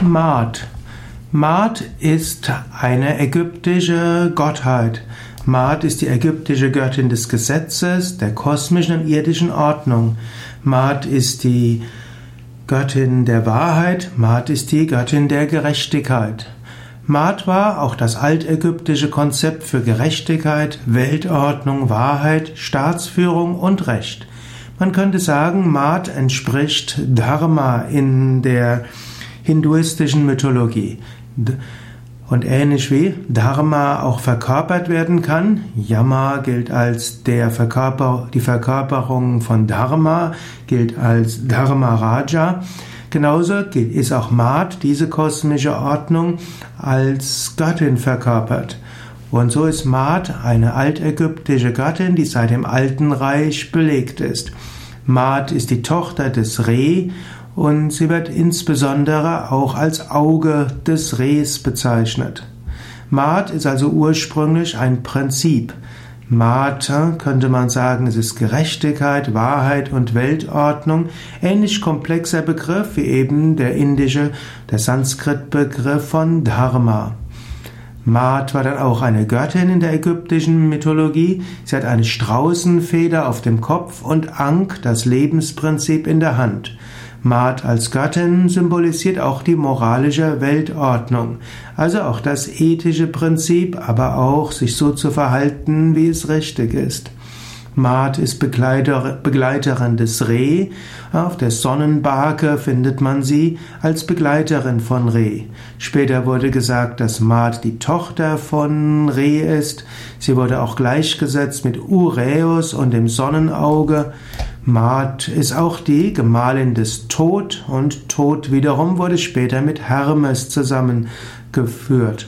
Maat. Maat ist eine ägyptische Gottheit. Maat ist die ägyptische Göttin des Gesetzes, der kosmischen und irdischen Ordnung. Maat ist die Göttin der Wahrheit. Maat ist die Göttin der Gerechtigkeit. Maat war auch das altägyptische Konzept für Gerechtigkeit, Weltordnung, Wahrheit, Staatsführung und Recht. Man könnte sagen, Maat entspricht Dharma in der hinduistischen Mythologie. Und ähnlich wie Dharma auch verkörpert werden kann, Yama gilt als der Verkörper, die Verkörperung von Dharma, gilt als Dharma Raja. Genauso ist auch Maat, diese kosmische Ordnung, als Göttin verkörpert. Und so ist Maat eine altägyptische Göttin, die seit dem Alten Reich belegt ist. Maat ist die Tochter des Re und sie wird insbesondere auch als Auge des Rehs bezeichnet. Maat ist also ursprünglich ein Prinzip. Maat könnte man sagen, es ist Gerechtigkeit, Wahrheit und Weltordnung. Ähnlich komplexer Begriff wie eben der indische, der Sanskrit-Begriff von Dharma. Maat war dann auch eine Göttin in der ägyptischen Mythologie. Sie hat eine Straußenfeder auf dem Kopf und Ankh, das Lebensprinzip, in der Hand. Maat als Göttin symbolisiert auch die moralische Weltordnung, also auch das ethische Prinzip, aber auch sich so zu verhalten, wie es richtig ist. Maat ist Begleiter, Begleiterin des Reh. Auf der Sonnenbarke findet man sie als Begleiterin von Reh. Später wurde gesagt, dass Maat die Tochter von Reh ist. Sie wurde auch gleichgesetzt mit Uräus und dem Sonnenauge. Maat ist auch die Gemahlin des Tod und Tod wiederum wurde später mit Hermes zusammengeführt.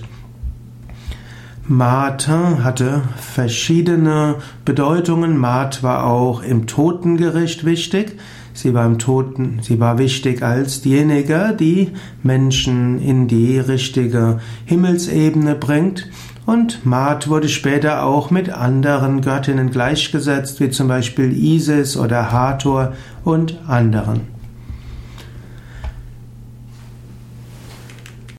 Maat hatte verschiedene Bedeutungen. Maat war auch im Totengericht wichtig. Sie war im Toten, sie war wichtig als diejenige, die Menschen in die richtige Himmelsebene bringt. Und Maat wurde später auch mit anderen Göttinnen gleichgesetzt, wie zum Beispiel Isis oder Hathor und anderen.